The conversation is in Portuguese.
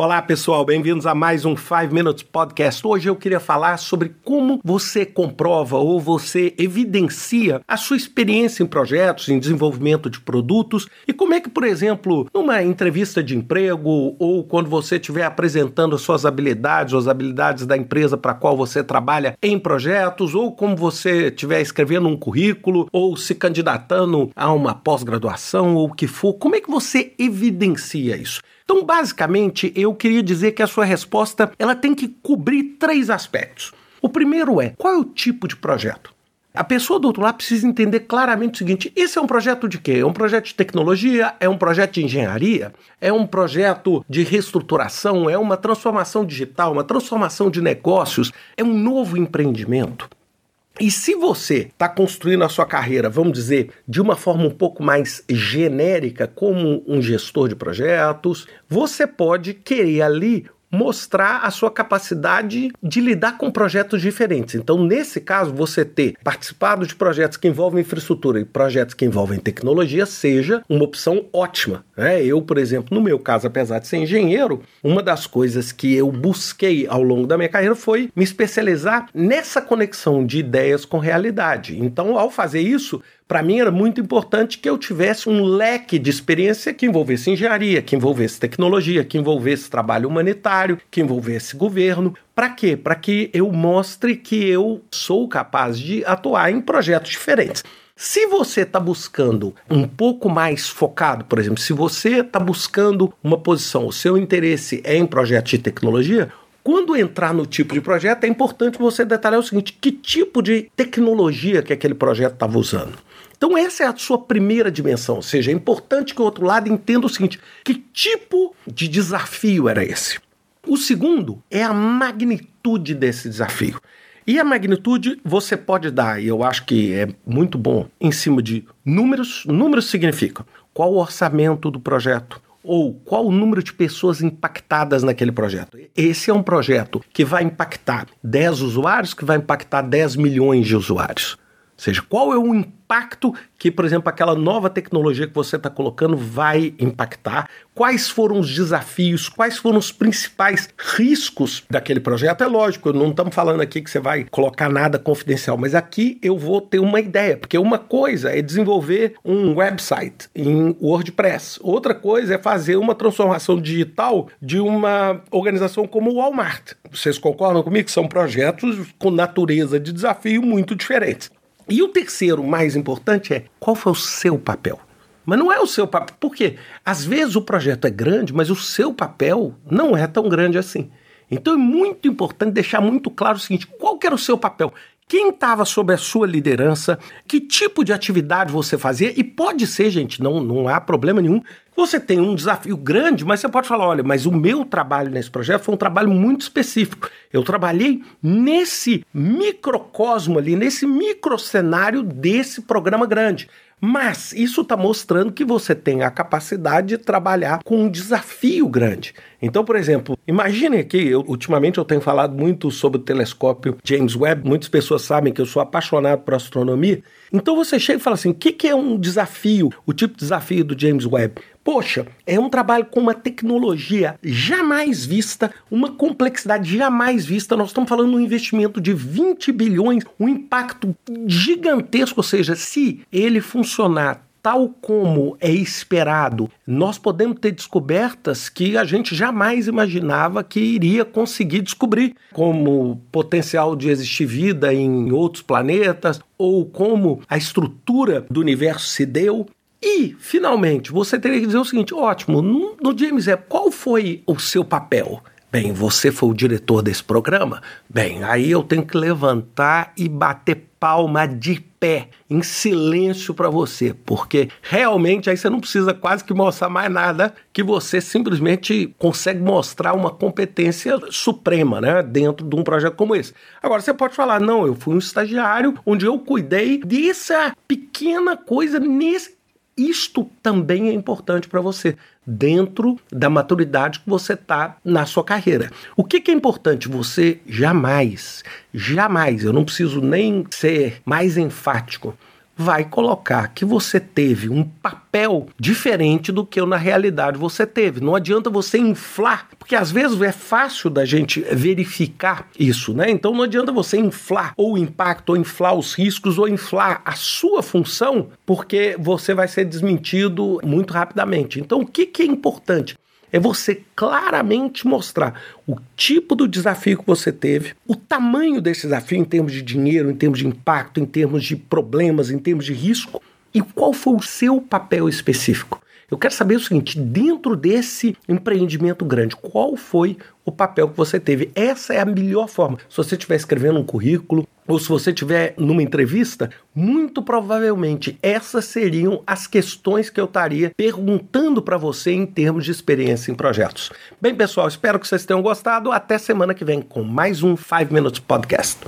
Olá, pessoal, bem-vindos a mais um 5 Minutes Podcast. Hoje eu queria falar sobre como você comprova ou você evidencia a sua experiência em projetos, em desenvolvimento de produtos e como é que, por exemplo, numa entrevista de emprego ou quando você estiver apresentando as suas habilidades ou as habilidades da empresa para a qual você trabalha em projetos ou como você estiver escrevendo um currículo ou se candidatando a uma pós-graduação ou o que for, como é que você evidencia isso? Então, basicamente, eu queria dizer que a sua resposta ela tem que cobrir três aspectos. O primeiro é qual é o tipo de projeto? A pessoa do outro lado precisa entender claramente o seguinte: esse é um projeto de quê? É um projeto de tecnologia? É um projeto de engenharia? É um projeto de reestruturação? É uma transformação digital? Uma transformação de negócios? É um novo empreendimento? E se você está construindo a sua carreira, vamos dizer, de uma forma um pouco mais genérica, como um gestor de projetos, você pode querer ali mostrar a sua capacidade de lidar com projetos diferentes. Então, nesse caso, você ter participado de projetos que envolvem infraestrutura e projetos que envolvem tecnologia seja uma opção ótima. Né? Eu, por exemplo, no meu caso, apesar de ser engenheiro, uma das coisas que eu busquei ao longo da minha carreira foi me especializar nessa conexão de ideias com realidade. Então, ao fazer isso, para mim era muito importante que eu tivesse um leque de experiência que envolvesse engenharia, que envolvesse tecnologia, que envolvesse trabalho humanitário, que envolvesse governo. Para quê? Para que eu mostre que eu sou capaz de atuar em projetos diferentes. Se você está buscando um pouco mais focado, por exemplo, se você está buscando uma posição, o seu interesse é em projetos de tecnologia, quando entrar no tipo de projeto, é importante você detalhar o seguinte: que tipo de tecnologia que aquele projeto estava usando. Então, essa é a sua primeira dimensão, ou seja, é importante que o outro lado entenda o seguinte: que tipo de desafio era esse? O segundo é a magnitude desse desafio. E a magnitude você pode dar, e eu acho que é muito bom, em cima de números. Números significam qual o orçamento do projeto, ou qual o número de pessoas impactadas naquele projeto. Esse é um projeto que vai impactar 10 usuários, que vai impactar 10 milhões de usuários. Ou seja, qual é o impacto que, por exemplo, aquela nova tecnologia que você está colocando vai impactar, quais foram os desafios, quais foram os principais riscos daquele projeto. É lógico, não estamos falando aqui que você vai colocar nada confidencial, mas aqui eu vou ter uma ideia, porque uma coisa é desenvolver um website em WordPress, outra coisa é fazer uma transformação digital de uma organização como o Walmart. Vocês concordam comigo que são projetos com natureza de desafio muito diferentes. E o terceiro, mais importante, é qual foi o seu papel? Mas não é o seu papel, porque às vezes o projeto é grande, mas o seu papel não é tão grande assim. Então é muito importante deixar muito claro o seguinte: qual era o seu papel? Quem estava sob a sua liderança? Que tipo de atividade você fazia? E pode ser, gente, não, não há problema nenhum. Você tem um desafio grande, mas você pode falar: olha, mas o meu trabalho nesse projeto foi um trabalho muito específico. Eu trabalhei nesse microcosmo ali, nesse microcenário desse programa grande. Mas isso está mostrando que você tem a capacidade de trabalhar com um desafio grande. Então, por exemplo, imagine aqui, eu, ultimamente eu tenho falado muito sobre o telescópio James Webb, muitas pessoas sabem que eu sou apaixonado por astronomia. Então você chega e fala assim: o que, que é um desafio, o tipo de desafio do James Webb? Poxa, é um trabalho com uma tecnologia jamais vista, uma complexidade jamais vista. Nós estamos falando de um investimento de 20 bilhões, um impacto gigantesco. Ou seja, se ele funcionar tal como é esperado, nós podemos ter descobertas que a gente jamais imaginava que iria conseguir descobrir, como potencial de existir vida em outros planetas, ou como a estrutura do universo se deu. E, finalmente, você teria que dizer o seguinte: ótimo, no, no James Webb, qual foi o seu papel? Bem, você foi o diretor desse programa? Bem, aí eu tenho que levantar e bater palma de pé, em silêncio para você, porque realmente aí você não precisa quase que mostrar mais nada, que você simplesmente consegue mostrar uma competência suprema, né, dentro de um projeto como esse. Agora você pode falar, não, eu fui um estagiário onde eu cuidei dessa pequena coisa nesse isto também é importante para você, dentro da maturidade que você está na sua carreira. O que, que é importante? Você jamais, jamais, eu não preciso nem ser mais enfático, vai colocar que você teve um papel diferente do que na realidade você teve. Não adianta você inflar, porque às vezes é fácil da gente verificar isso, né? Então não adianta você inflar ou o impacto, ou inflar os riscos, ou inflar a sua função, porque você vai ser desmentido muito rapidamente. Então o que, que é importante? É você claramente mostrar o tipo do desafio que você teve, o tamanho desse desafio em termos de dinheiro, em termos de impacto, em termos de problemas, em termos de risco e qual foi o seu papel específico. Eu quero saber o seguinte: dentro desse empreendimento grande, qual foi o papel que você teve? Essa é a melhor forma. Se você estiver escrevendo um currículo, ou se você estiver numa entrevista, muito provavelmente essas seriam as questões que eu estaria perguntando para você em termos de experiência em projetos. Bem, pessoal, espero que vocês tenham gostado. Até semana que vem com mais um 5 Minutes Podcast.